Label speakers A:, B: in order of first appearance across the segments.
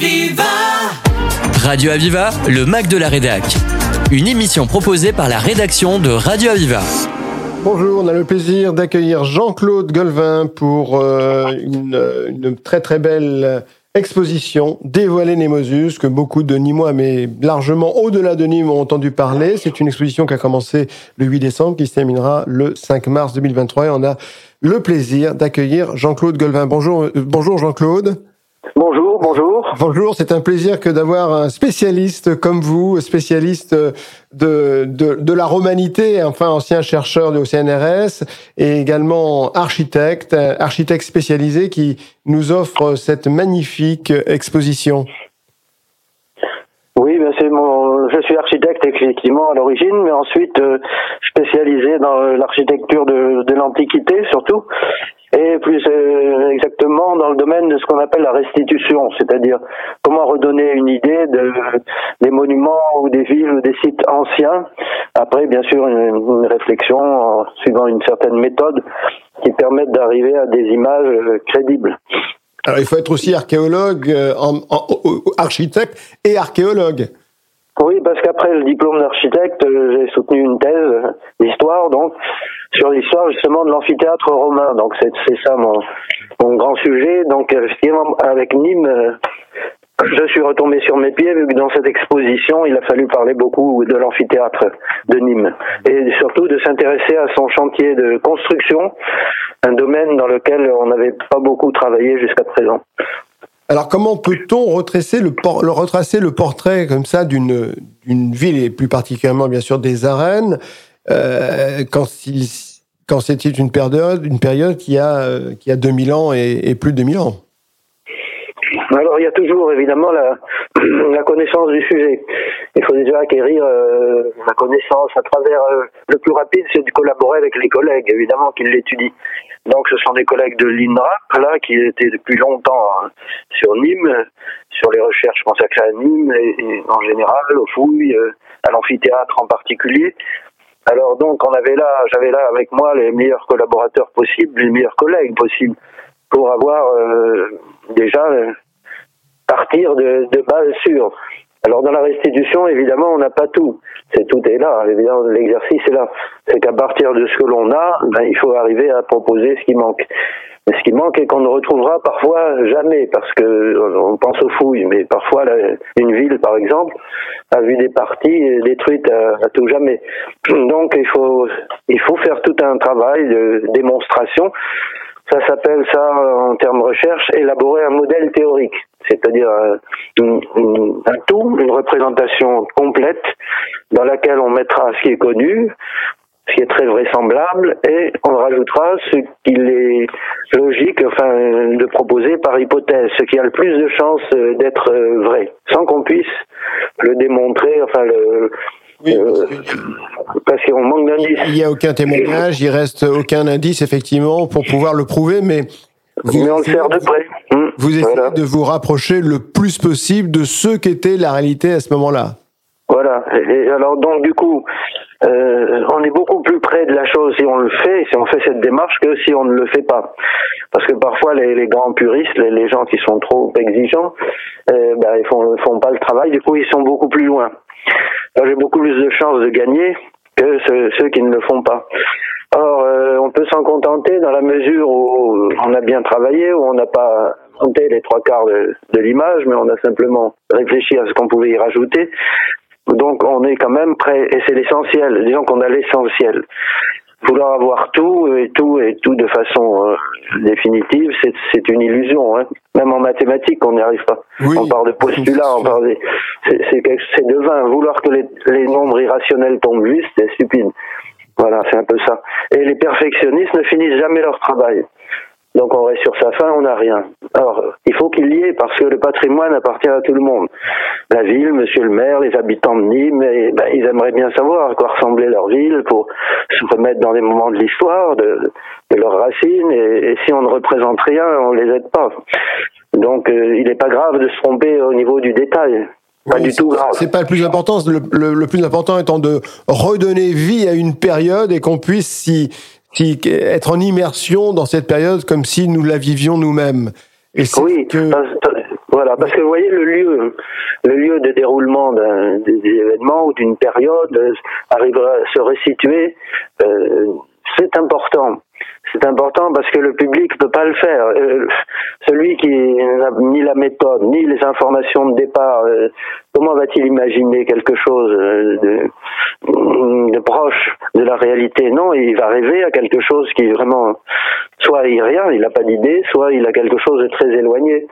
A: Aviva
B: Radio Aviva, le Mac de la Rédac. Une émission proposée par la rédaction de Radio Aviva.
C: Bonjour, on a le plaisir d'accueillir Jean-Claude Golvin pour euh, une, une très très belle exposition Dévoiler Nemosus, que beaucoup de Nîmois, mais largement au-delà de Nîmes, ont entendu parler. C'est une exposition qui a commencé le 8 décembre, qui se terminera le 5 mars 2023. Et on a le plaisir d'accueillir Jean-Claude Golvin. Bonjour, euh, bonjour Jean-Claude.
D: Bonjour, bonjour.
C: Bonjour, c'est un plaisir que d'avoir un spécialiste comme vous, spécialiste de, de, de, la romanité, enfin ancien chercheur de CNRS et également architecte, architecte spécialisé qui nous offre cette magnifique exposition.
D: Oui, ben c'est mon, je suis architecte effectivement à l'origine, mais ensuite euh, spécialisé dans l'architecture de, de l'Antiquité surtout et plus exactement dans le domaine de ce qu'on appelle la restitution, c'est-à-dire comment redonner une idée de, des monuments ou des villes ou des sites anciens, après bien sûr une, réflexion suivant une certaine méthode qui permette d'arriver à des images euh, crédibles.
C: Alors il faut être aussi archéologue, euh, architecte et archéologue.
D: Oui, parce qu'après le diplôme d'architecte, j'ai soutenu une thèse d'histoire, donc sur l'histoire justement de l'amphithéâtre romain. Donc c'est ça mon, mon grand sujet. Donc effectivement avec Nîmes, euh, je suis retombé sur mes pieds vu que dans cette exposition, il a fallu parler beaucoup de l'amphithéâtre de Nîmes et surtout de s'intéresser à son chantier de construction, un domaine dans lequel on n'avait pas beaucoup travaillé jusqu'à présent.
C: Alors comment peut-on retracer le, retracer le portrait comme ça d'une ville et plus particulièrement bien sûr des arènes euh, quand, quand c'était une période, une période qui a, euh, qui a 2000 ans et, et plus de 2000 ans?
D: Alors il y a toujours évidemment la, la connaissance du sujet. Il faut déjà acquérir euh, la connaissance à travers euh, le plus rapide, c'est de collaborer avec les collègues évidemment qui l'étudient. Donc ce sont des collègues de l'INRAP là qui étaient depuis longtemps hein, sur Nîmes, sur les recherches consacrées à Nîmes et, en général aux fouilles, à l'amphithéâtre en particulier. Alors donc on avait là, j'avais là avec moi les meilleurs collaborateurs possibles, les meilleurs collègues possibles, pour avoir euh, déjà euh, partir de, de base sûre. Alors dans la restitution, évidemment, on n'a pas tout. C'est tout est là. Évidemment, l'exercice est là. C'est qu'à partir de ce que l'on a, ben, il faut arriver à proposer ce qui manque ce qui manque et qu'on ne retrouvera parfois jamais, parce que on pense aux fouilles, mais parfois une ville, par exemple, a vu des parties détruites à, tout jamais. Donc il faut il faut faire tout un travail de démonstration. Ça s'appelle ça en termes recherche élaborer un modèle théorique, c'est-à-dire un, un tout, une représentation complète dans laquelle on mettra ce qui est connu, ce qui est très vraisemblable, et on rajoutera ce qu'il est logique enfin, de proposer par hypothèse, ce qui a le plus de chances euh, d'être euh, vrai, sans qu'on puisse le démontrer, enfin le, oui, euh, parce qu'on manque d'indices.
C: Il n'y a aucun témoignage, il reste aucun indice effectivement pour pouvoir le prouver, mais
D: vous, mais on le sert de près.
C: Vous essayez de vous rapprocher le plus possible de ce qu'était la réalité à ce moment-là.
D: Voilà. Et alors donc du coup, euh, on est beaucoup plus près de la chose si on le fait, si on fait cette démarche, que si on ne le fait pas. Parce que parfois les, les grands puristes, les, les, gens qui sont trop exigeants, euh, ben, ils font, font pas le travail. Du coup, ils sont beaucoup plus loin. J'ai beaucoup plus de chances de gagner que ceux, ceux qui ne le font pas. Or, euh, on peut s'en contenter dans la mesure où on a bien travaillé, où on n'a pas compté les trois quarts de, de l'image, mais on a simplement réfléchi à ce qu'on pouvait y rajouter. Donc on est quand même prêt, et c'est l'essentiel, disons qu'on a l'essentiel. Vouloir avoir tout et tout et tout de façon euh, définitive, c'est une illusion. Hein. Même en mathématiques, on n'y arrive pas. on parle de postulats, on parle c'est de vain. Vouloir que les, les nombres irrationnels tombent juste, c'est stupide. Voilà, c'est un peu ça. Et les perfectionnistes ne finissent jamais leur travail. Donc on reste sur sa fin, on n'a rien. Alors, il faut qu'il y ait, parce que le patrimoine appartient à tout le monde. La ville, monsieur le maire, les habitants de Nîmes, ben, ils aimeraient bien savoir à quoi ressemblait leur ville pour se remettre dans les moments de l'histoire, de, leurs racines, et, si on ne représente rien, on les aide pas. Donc euh, il n'est pas grave de se tromper au niveau du détail. Pas du tout grave.
C: C'est pas le plus important. Le, le, plus important étant de redonner vie à une période et qu'on puisse s'y être en immersion dans cette période comme si nous la vivions nous-mêmes.
D: oui, que... Voilà, parce que vous voyez le lieu, le lieu de déroulement des événements ou d'une période arrivera à se resituer. Euh, c'est important. C'est important parce que le public ne peut pas le faire. Euh, celui qui n'a ni la méthode, ni les informations de départ, euh, comment va-t-il imaginer quelque chose de, de, proche de la réalité? Non, il va rêver à quelque chose qui vraiment, soit il rien, il n'a pas d'idée, soit il a quelque chose de très éloigné.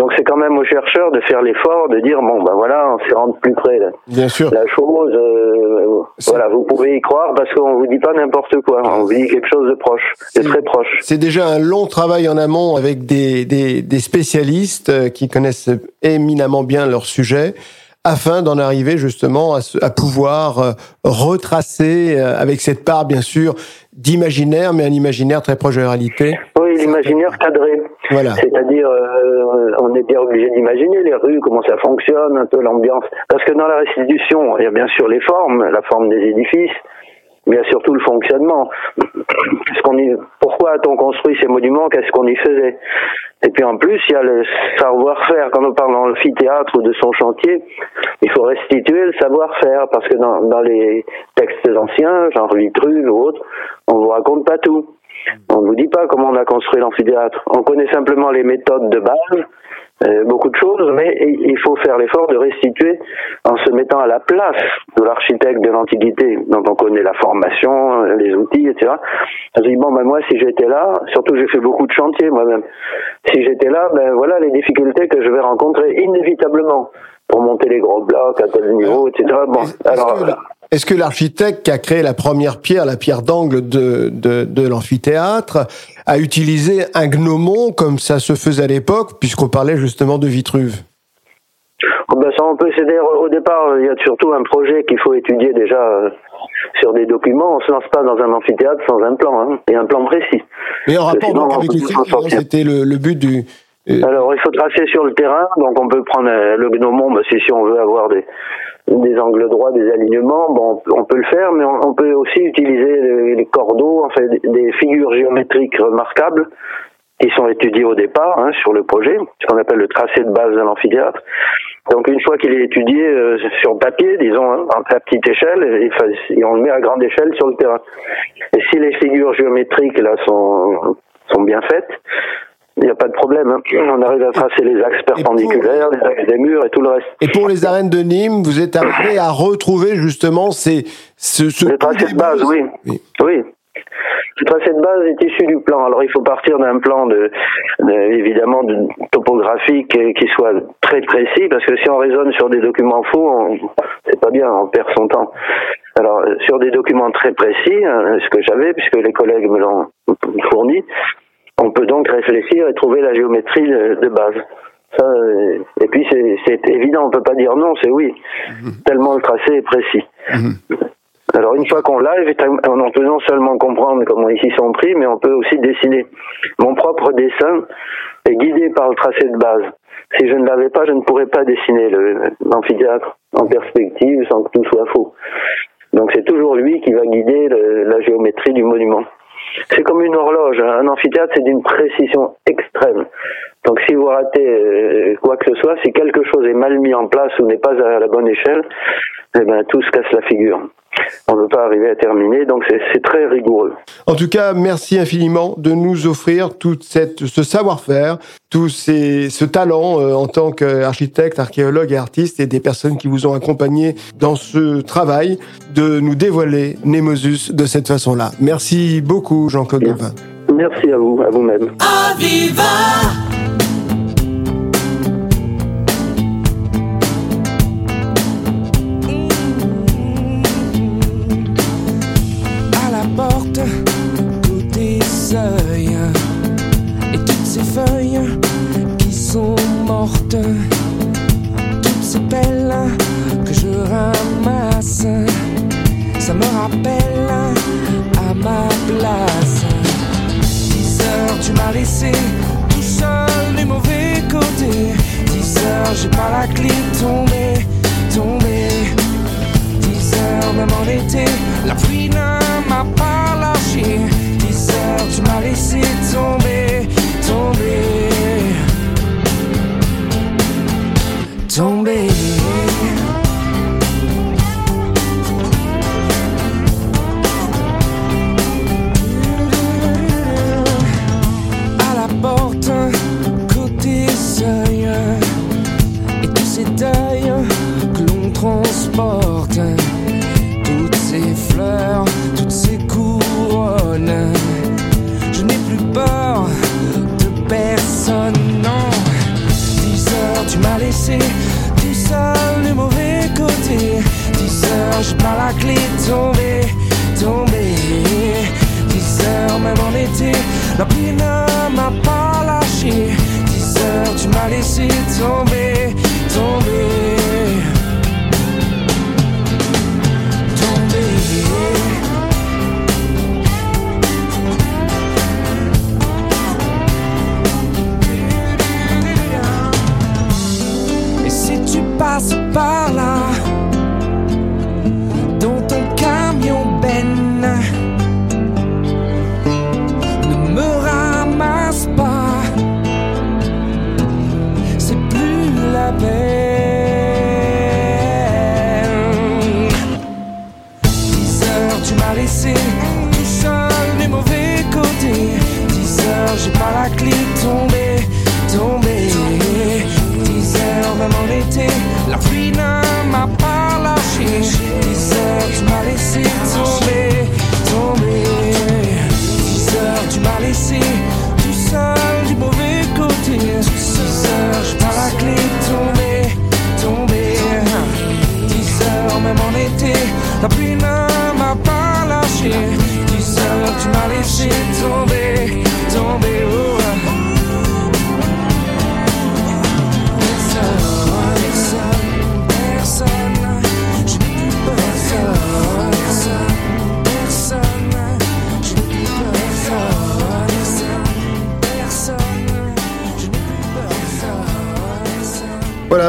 D: Donc c'est quand même aux chercheurs de faire l'effort de dire bon ben voilà, on s'y rendre plus près là.
C: Bien sûr.
D: La chose, euh, voilà, vous pouvez y croire parce qu'on vous dit pas n'importe quoi, on vous dit quelque chose de proche, de très proche.
C: C'est déjà un long travail en amont avec des, des, des spécialistes euh, qui connaissent éminemment bien leur sujet afin d'en arriver justement à, à pouvoir euh, retracer avec cette part bien sûr d'imaginaire, mais un imaginaire très proche de la réalité.
D: Oui, l'imaginaire cadré. Voilà. C'est-à-dire, euh, on est bien obligé d'imaginer les rues, comment ça fonctionne, un peu l'ambiance. Parce que dans la restitution, il y a bien sûr les formes, la forme des édifices, il y a surtout le fonctionnement. Ce qu'on y, pourquoi a-t-on construit ces monuments? Qu'est-ce qu'on y faisait? Et puis en plus, il y a le savoir-faire. Quand on parle d'amphithéâtre ou de son chantier, il faut restituer le savoir-faire parce que dans, dans les textes anciens, genre Vitruve ou autres, on vous raconte pas tout. On ne vous dit pas comment on a construit l'amphithéâtre. On connaît simplement les méthodes de base, beaucoup de choses, mais il faut faire l'effort de restituer en se mettant à la place de l'architecte de l'Antiquité, dont on connaît la formation, euh, les outils, etc. On se dit, bon, ben moi, si j'étais là, surtout j'ai fait beaucoup de chantiers moi-même, si j'étais là, ben voilà les difficultés que je vais rencontrer inévitablement pour monter les gros blocs à tel niveau, etc. Bon, alors...
C: Est-ce que l'architecte qui a créé la première pierre, la pierre d'angle de, de, de l'amphithéâtre, a utilisé un gnomon comme ça se faisait à l'époque, puisqu'on parlait justement de Vitruve?
D: Oh ben ça, on peut. Au départ, il y a surtout un projet qu'il faut étudier déjà euh, sur des documents. On se lance pas dans un amphithéâtre sans un plan, hein, et un plan précis.
C: Mais en rapport donc, avec les c'était le, le, but du,
D: euh, Alors, il faut tracer sur le terrain, donc on peut prendre euh, le gnomon, bah, si, si on veut avoir des, des angles droits, des alignements, bon, on peut le faire, mais on, peut aussi utiliser les, cordeaux, en fait, des figures géométriques remarquables qui sont étudiées au départ hein, sur le projet, ce qu'on appelle le tracé de base de l'amphithéâtre. Donc une fois qu'il est étudié euh, sur papier, disons, hein, à petite échelle, et, on le met à grande échelle sur le terrain. Et si les figures géométriques là sont sont bien faites, il n'y a pas de problème. Hein. On arrive à tracer les axes perpendiculaires, les axes des murs et tout le reste.
C: Et pour les arènes de Nîmes, vous êtes arrivé à retrouver justement ces, ce, ce
D: le tracé de base, oui. oui. oui. Le tracé de base est issu du plan. Alors il faut partir d'un plan de, évidemment de topographique qui soit très précis parce que si on raisonne sur des documents faux, c'est pas bien, on perd son temps. Alors sur des documents très précis, hein, ce que j'avais puisque les collègues me l'ont fourni, on peut donc réfléchir et trouver la géométrie de, base. Ça, euh, et puis c'est évident, on peut pas dire non, c'est oui, mhm. tellement le tracé est précis. Mhm. Alors une fois qu'on l'a, on peut non seulement comprendre comment ici sont pris, mais on peut aussi dessiner. Mon propre dessin est guidé par le tracé de base. Si je ne l'avais pas, je ne pourrais pas dessiner l'amphithéâtre en perspective sans que tout soit faux. Donc c'est toujours lui qui va guider la géométrie du monument. C'est comme une horloge. Un amphithéâtre, c'est d'une précision extrême. Donc si vous ratez euh, quoi que ce soit, si quelque chose est mal mis en place ou n'est pas à la bonne échelle, eh ben, tout se casse la figure on ne peut pas arriver à terminer, donc c'est très rigoureux.
C: En tout cas, merci infiniment de nous offrir tout cette, ce savoir-faire, tout ces, ce talent euh, en tant qu'architecte, archéologue et artiste, et des personnes qui vous ont accompagné dans ce travail, de nous dévoiler Nemosus de cette façon-là. Merci beaucoup, Jean-Claude Gavin.
D: Merci à vous, à vous-même.
A: Toutes ces pelles que je ramasse, ça me rappelle à ma place. 10 heures, tu m'as laissé tout seul les mauvais côtés. 10 heures, j'ai pas la clé tombée, tombée. 10 heures, même en été, la pluie ne m'a pas lâché. 10 heures, tu m'as laissé tomber, tomber. tomber.
C: Pai.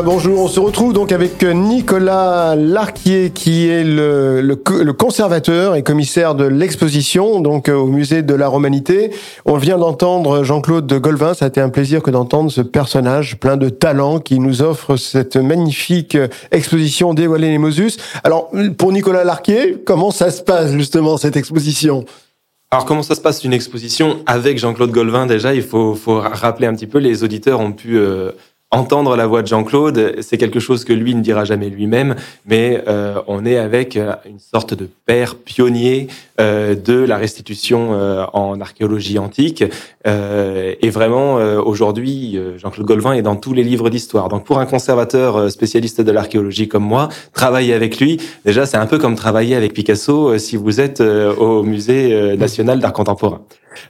C: Bonjour. On se retrouve donc avec Nicolas Larquier, qui est le, le, co- le conservateur et commissaire de l'exposition, donc euh, au musée de la Romanité. On vient d'entendre Jean-Claude de Golvin. Ça a été un plaisir que d'entendre ce personnage plein de talent qui nous offre cette magnifique euh, exposition Dévoiler les Mosus. Alors, pour Nicolas Larquier, comment ça se passe justement cette exposition?
E: Alors comment ça se passe une exposition avec Jean-Claude Golvin? Déjà Il faut, rappeler un petit peu, les auditeurs ont pu euh, entendre la voix de Jean-Claude. C'est quelque chose que lui ne dira jamais lui-même, mais euh, on est avec euh, une sorte de père pionnier euh, de la restitution euh, en archéologie antique. Euh, et vraiment, euh, aujourd'hui, Jean-Claude Golvin est dans tous les livres d'histoire. Donc pour un conservateur spécialiste de l'archéologie comme moi, travailler avec lui, déjà c'est un peu comme travailler avec Picasso si vous êtes au musée national d'art contemporain.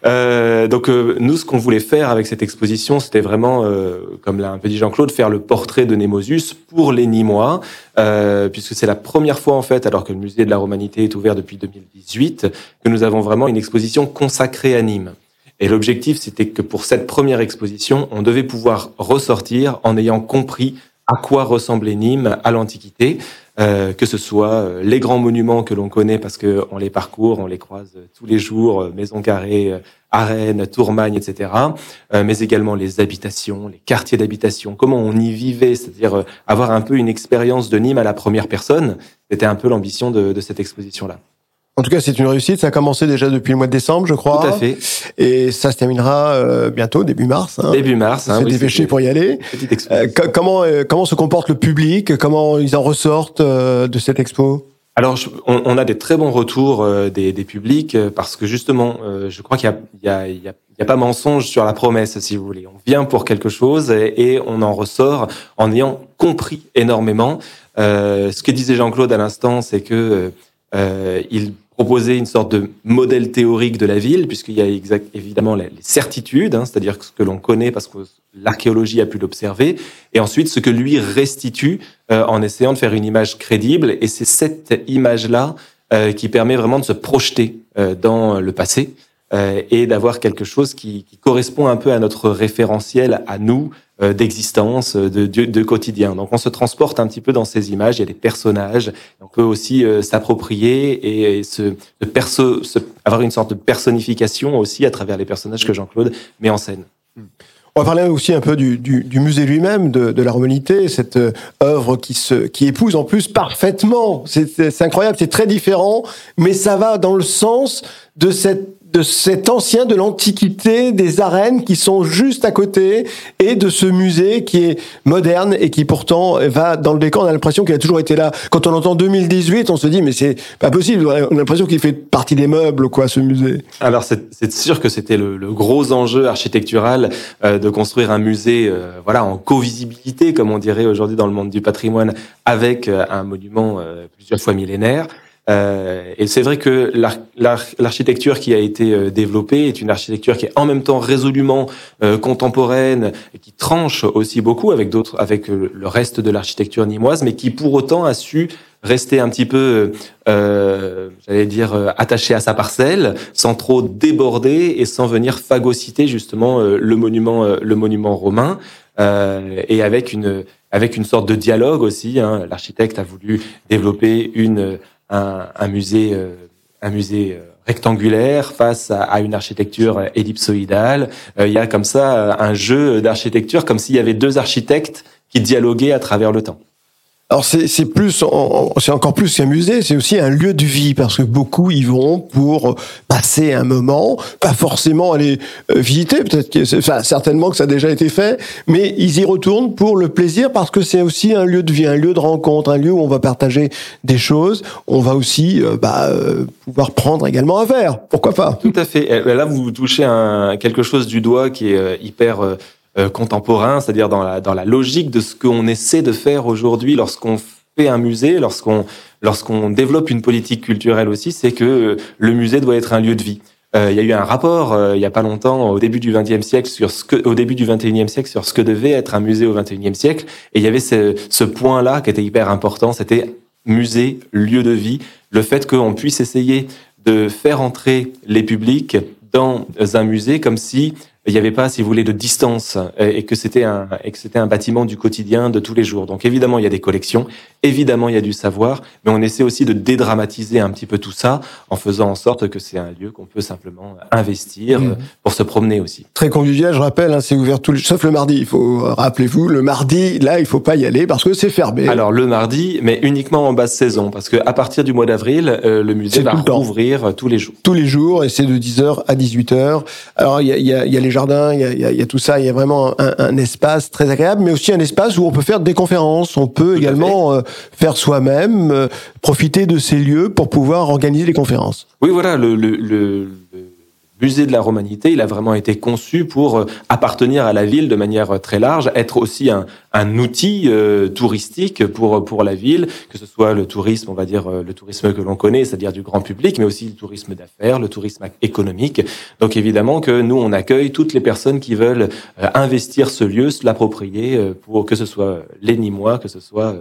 E: Euh, donc euh, nous, ce qu'on voulait faire avec cette exposition, c'était vraiment, euh, comme l'a un peu dit Jean-Claude, faire le portrait de Némosus pour les Nîmois, euh, puisque c'est la première fois en fait, alors que le musée de la Romanité est ouvert depuis 2018, que nous avons vraiment une exposition consacrée à Nîmes. Et l'objectif, c'était que pour cette première exposition, on devait pouvoir ressortir en ayant compris à quoi ressemblait Nîmes à l'Antiquité, euh, que ce soit euh, les grands monuments que l'on connaît parce que on les parcourt, on les croise euh, tous les jours, Maison Carrée, Arène, Tourmagne, etc. euh, mais également les habitations, les quartiers d'habitation, comment on y vivait, c'est-à-dire avoir un peu une expérience de Nîmes à la première personne. C'était un peu l'ambition de, de cette exposition-là.
C: En tout cas, c'est une réussite. Ça a commencé déjà depuis le mois de décembre, je crois.
E: Tout à fait.
C: Et ça se terminera euh, bientôt, début mars. Hein.
E: Début mars.
C: On
E: hein, oui,
C: dépêché pour y aller. Euh, comment euh, comment se comporte le public? Comment ils en ressortent euh, de cette expo?
E: Alors, je- on, on a des très bons retours des, des publics parce que justement, je crois qu'il y a, y, y, y pas mensonge sur la promesse, si vous voulez. On vient pour quelque chose et, et on en ressort en ayant compris énormément. Ce que disait Jean-Claude à l'instant, c'est que euh, il proposait une sorte de modèle théorique de la ville, puisqu'il y a évidemment les certitudes, hein, c'est-à-dire ce que l'on connaît parce que l'archéologie a pu l'observer, et ensuite ce que lui restitue euh, en essayant de faire une image crédible. Et c'est cette image-là euh, qui permet vraiment de se projeter euh, dans le passé euh, et d'avoir quelque chose qui, correspond un peu à notre référentiel, à nous, euh, d'existence, de, de, quotidien. Donc on se transporte un petit peu dans ces images, il y a des personnages, on peut aussi euh, s'approprier et, avoir une sorte de personnification aussi à travers les personnages que Jean-Claude met en scène.
C: On va parler aussi un peu du, musée lui-même, de, de, cette euh, œuvre qui, se, qui épouse en plus parfaitement. C'est incroyable, c'est très différent, mais ça va dans le sens de cette de cet ancien de l'Antiquité, des arènes qui sont juste à côté, et de ce musée qui est moderne et qui pourtant va dans le décor. On a l'impression qu'il a toujours été là. Quand on entend 2018, on se dit mais c'est pas possible. On a l'impression qu'il fait partie des meubles, quoi, ce musée.
E: Alors c'est sûr que c'était le, le, gros enjeu architectural euh, de construire un musée, euh, voilà, en co-visibilité, comme on dirait aujourd'hui dans le monde du patrimoine, avec euh, un monument euh, plusieurs fois millénaire. Euh, et c'est vrai que l'architecture qui a été euh, développée est une architecture qui est en même temps résolument euh, contemporaine, et qui tranche aussi beaucoup avec d'autres, avec le reste de l'architecture nimoise, mais qui pour autant a su rester un petit peu, j'allais dire, attaché à sa parcelle, sans trop déborder et sans venir phagocyter justement le monument, le monument romain, et avec une avec une sorte de dialogue aussi. Hein. L'architecte a voulu développer une un, musée, euh, un musée euh, rectangulaire face à, une architecture ellipsoïdale. Euh, il y a comme ça un jeu d'architecture, comme s'il y avait deux architectes qui dialoguaient à travers le temps.
C: Alors c'est plus, c'est encore plus qu'un musée, c'est aussi un lieu de vie parce que beaucoup y vont pour passer un moment, pas forcément aller euh, visiter, peut-être que, enfin certainement que ça a déjà été fait, mais ils y retournent pour le plaisir parce que c'est aussi un lieu de vie, un lieu de rencontre, un lieu où on va partager des choses. On va aussi euh, bah, euh, pouvoir prendre également un verre, pourquoi pas?
E: Tout à fait. Là vous touchez un, quelque chose du doigt qui est hyper euh, contemporain, c'est-à-dire dans la, dans la logique de ce qu'on essaie de faire aujourd'hui lorsqu'on fait un musée, lorsqu'on développe une politique culturelle aussi, c'est que euh, le musée doit être un lieu de vie. Euh, il y a eu un rapport il y a pas longtemps, au début du XXe siècle, sur ce que, au début du XXIe siècle, sur ce que devait être un musée au XXIe siècle, et il y avait ce, ce point-là qui était hyper important, c'était musée, lieu de vie, le fait qu'on puisse essayer de faire entrer les publics dans un musée comme si il n'y avait pas, si vous voulez, de distance et que c'était un et que c'était un bâtiment du quotidien de tous les jours. Donc évidemment, il y a des collections, évidemment, il y a du savoir, mais on essaie aussi de dédramatiser un petit peu tout ça en faisant en sorte que c'est un lieu qu'on peut simplement investir mmh. pour se promener aussi.
C: Très convivial, je rappelle, hein, c'est ouvert tous les sauf le mardi. Il faut rappelez-vous, le mardi, là, il faut pas y aller parce que c'est fermé.
E: Alors le mardi, mais uniquement en basse saison, parce que à partir du mois d'avril, euh, le musée va rouvrir tous les jours.
C: Tous les jours, et c'est de 10h à 18h. Alors il y a, y, a, y a les il y a, y a, tout ça, il y a vraiment un, un, espace très agréable, mais aussi un espace où on peut faire des conférences, on peut également euh, faire soi-même, euh, profiter de ces lieux pour pouvoir organiser les conférences.
E: Oui, voilà, le, le, le musée de la romanité, il a vraiment été conçu pour euh, appartenir à la ville de manière très large, être aussi un, outil euh, touristique pour pour la ville, que ce soit le tourisme, on va dire euh, le tourisme que l'on connaît, c'est-à-dire du grand public, mais aussi le tourisme d'affaires, le tourisme économique. Donc évidemment que nous on accueille toutes les personnes qui veulent euh, investir ce lieu, se l'approprier pour que ce soit les Nîmois, que ce soit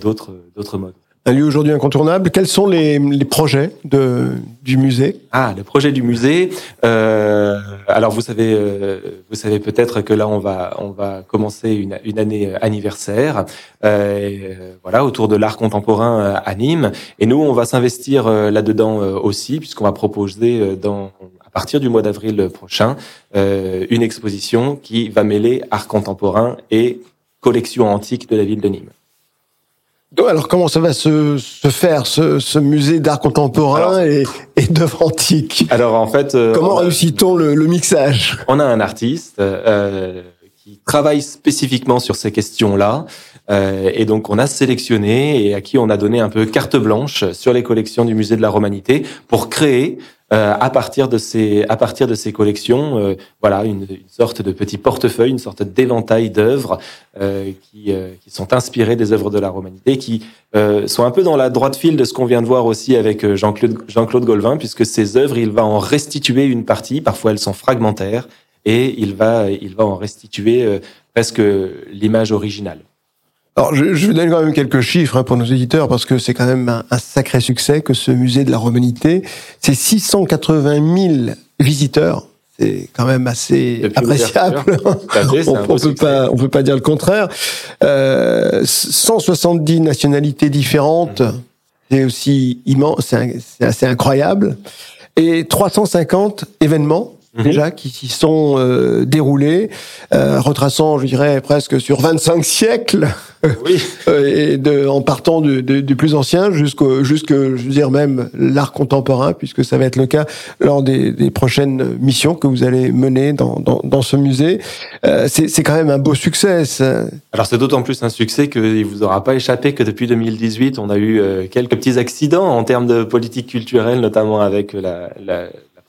E: d'autres d'autres modes
C: un lieu aujourd'hui incontournable. Quels sont les, les, projets de, du musée?
E: Ah, le projet du musée. Euh, alors vous savez, euh, vous savez peut-être que là on va on va commencer une, une année anniversaire, euh, voilà autour de l'art contemporain à Nîmes. Et nous on va s'investir euh, là-dedans euh, aussi puisqu'on va proposer dans à partir du mois d'avril prochain une exposition qui va mêler art contemporain et collection antique de la ville de Nîmes.
C: Alors comment ça va se, se faire ce, ce musée d'art contemporain et, et d'œuvres antiques
E: Alors en fait,
C: euh, comment réussit-on le, le, mixage?
E: On a un artiste euh, qui travaille spécifiquement sur ces questions-là. Euh, et donc on a sélectionné et à qui on a donné un peu carte blanche sur les collections du musée de la Romanité pour créer euh, à partir de ces à partir de ces collections, euh, voilà une, une, sorte de petit portefeuille, une sorte d'éventail d'œuvres euh, qui, euh, qui sont inspirées des œuvres de la romanité, qui euh, sont un peu dans la droite file de ce qu'on vient de voir aussi avec Jean-Claude Jean-Claude Golvin, puisque ces œuvres, il va en restituer une partie. Parfois, elles sont fragmentaires et il va il va en restituer presque l'image originale.
C: Alors, je, je, vous donne quand même quelques chiffres hein, pour nos éditeurs, parce que c'est quand même un, un, sacré succès que ce musée de la romanité. C'est 680 000 visiteurs. C'est quand même assez Depuis appréciable. Fait, on, on peut pas, on peut pas dire le contraire. Euh, 170 nationalités différentes. Mmh. C'est aussi immense, c'est assez incroyable. Et 350 événements mhm. déjà qui s'y sont déroulés, retraçant, je dirais, presque sur 25 siècles. Oui. et de, en partant du, du plus ancien jusqu'au, jusque, je veux dire même l'art contemporain, puisque ça va être le cas lors des, des prochaines missions que vous allez mener dans, dans, dans ce musée. c'est, c'est quand même un beau succès.
E: Alors c'est d'autant plus un succès qu'il vous aura pas échappé que depuis 2018, on a eu quelques petits accidents en termes de politique culturelle, notamment avec la, la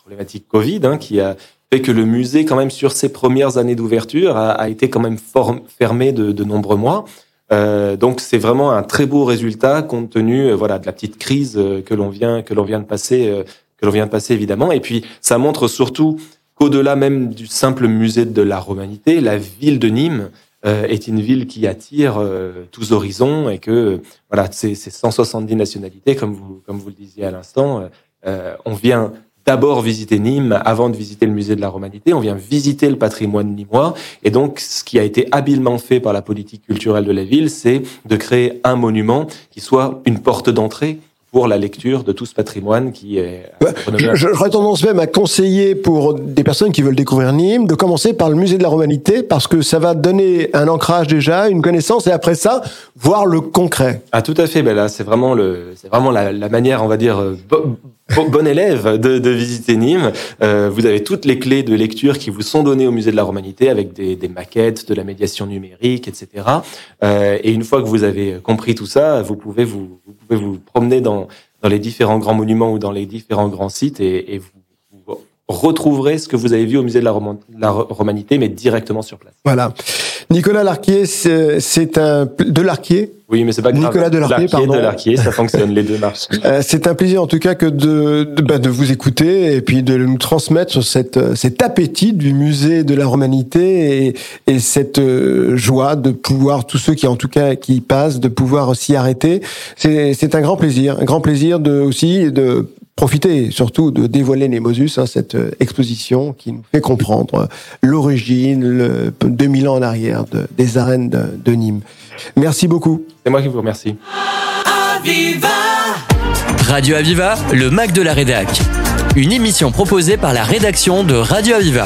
E: problématique Covid, hein, qui a fait que le musée, quand même, sur ses premières années d'ouverture, a, été quand même fermé de, nombreux mois. Euh, donc c'est vraiment un très beau résultat compte tenu euh, voilà de la petite crise euh, que l'on vient que l'on vient de passer que l'on vient de passer évidemment et puis ça montre surtout qu'au-delà même du simple musée de la romanité la ville de Nîmes est une ville qui attire tous horizons et que voilà ces 170 nationalités comme vous comme vous le disiez à l'instant on vient d'abord visiter Nîmes avant de visiter le musée de la Romanité. On vient visiter le patrimoine nîmois. Et donc, ce qui a été habilement fait par la politique culturelle de la ville, c'est de créer un monument qui soit une porte d'entrée pour la lecture de tout ce patrimoine qui est.
C: J'aurais tendance même à conseiller pour des personnes qui veulent découvrir Nîmes de commencer par le musée de la Romanité parce que ça va donner un ancrage déjà, une connaissance et après ça, voir le concret.
E: Ah, tout à fait. Ben là, c'est vraiment le, c'est vraiment la, la, manière, on va dire, euh, bon élève de, de visiter Nîmes. Euh, vous avez toutes les clés de lecture qui vous sont données au musée de la Romanité avec des, des maquettes, de la médiation numérique, etc. Euh, et une fois que vous avez compris tout ça, vous pouvez vous, vous pouvez vous promener dans, dans les différents grands monuments ou dans les différents grands sites et, et vous retrouverez ce que vous avez vu au musée de la, la Romanité, mais directement sur place.
C: Voilà. Nicolas Larquier, c'est un de Larquier?
E: Oui, mais c'est pas grave.
C: Nicolas Delarquier, pardon.
E: Delarquier, ça fonctionne, les deux marches.
C: Euh, c'est un plaisir en tout cas que de de, bah, de, vous écouter et puis de nous transmettre cette cet appétit du musée de la Romanité et, et cette euh, joie de pouvoir tous ceux qui en tout cas qui y passent de pouvoir s'y arrêter. C'est c'est un grand plaisir, un grand plaisir de aussi de profiter surtout de dévoiler Nemosus, hein, cette euh, exposition qui nous fait comprendre l'origine, le 2000 ans en arrière de, des arènes de, de, Nîmes. Merci beaucoup.
E: C'est moi qui vous remercie.
B: Aviva Radio Aviva, le Mac de la Rédac. Une émission proposée par la rédaction de Radio Aviva.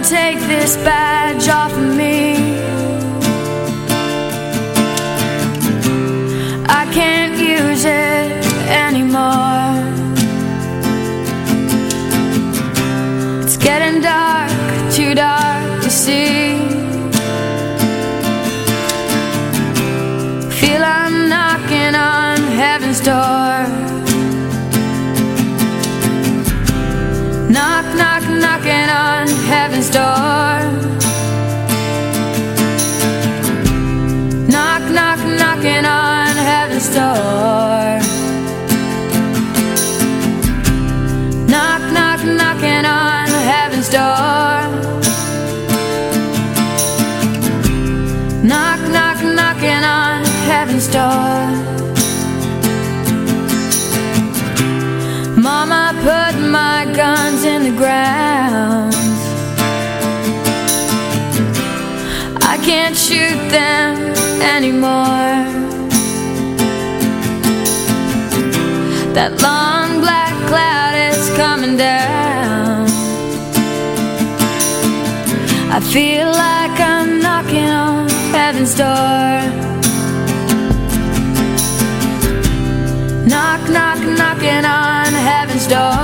F: Take this badge off of me. ground. I can't shoot them anymore. That long black cloud is coming down. I feel like I'm knocking on heaven's door. knock, knock, knocking on heaven's door.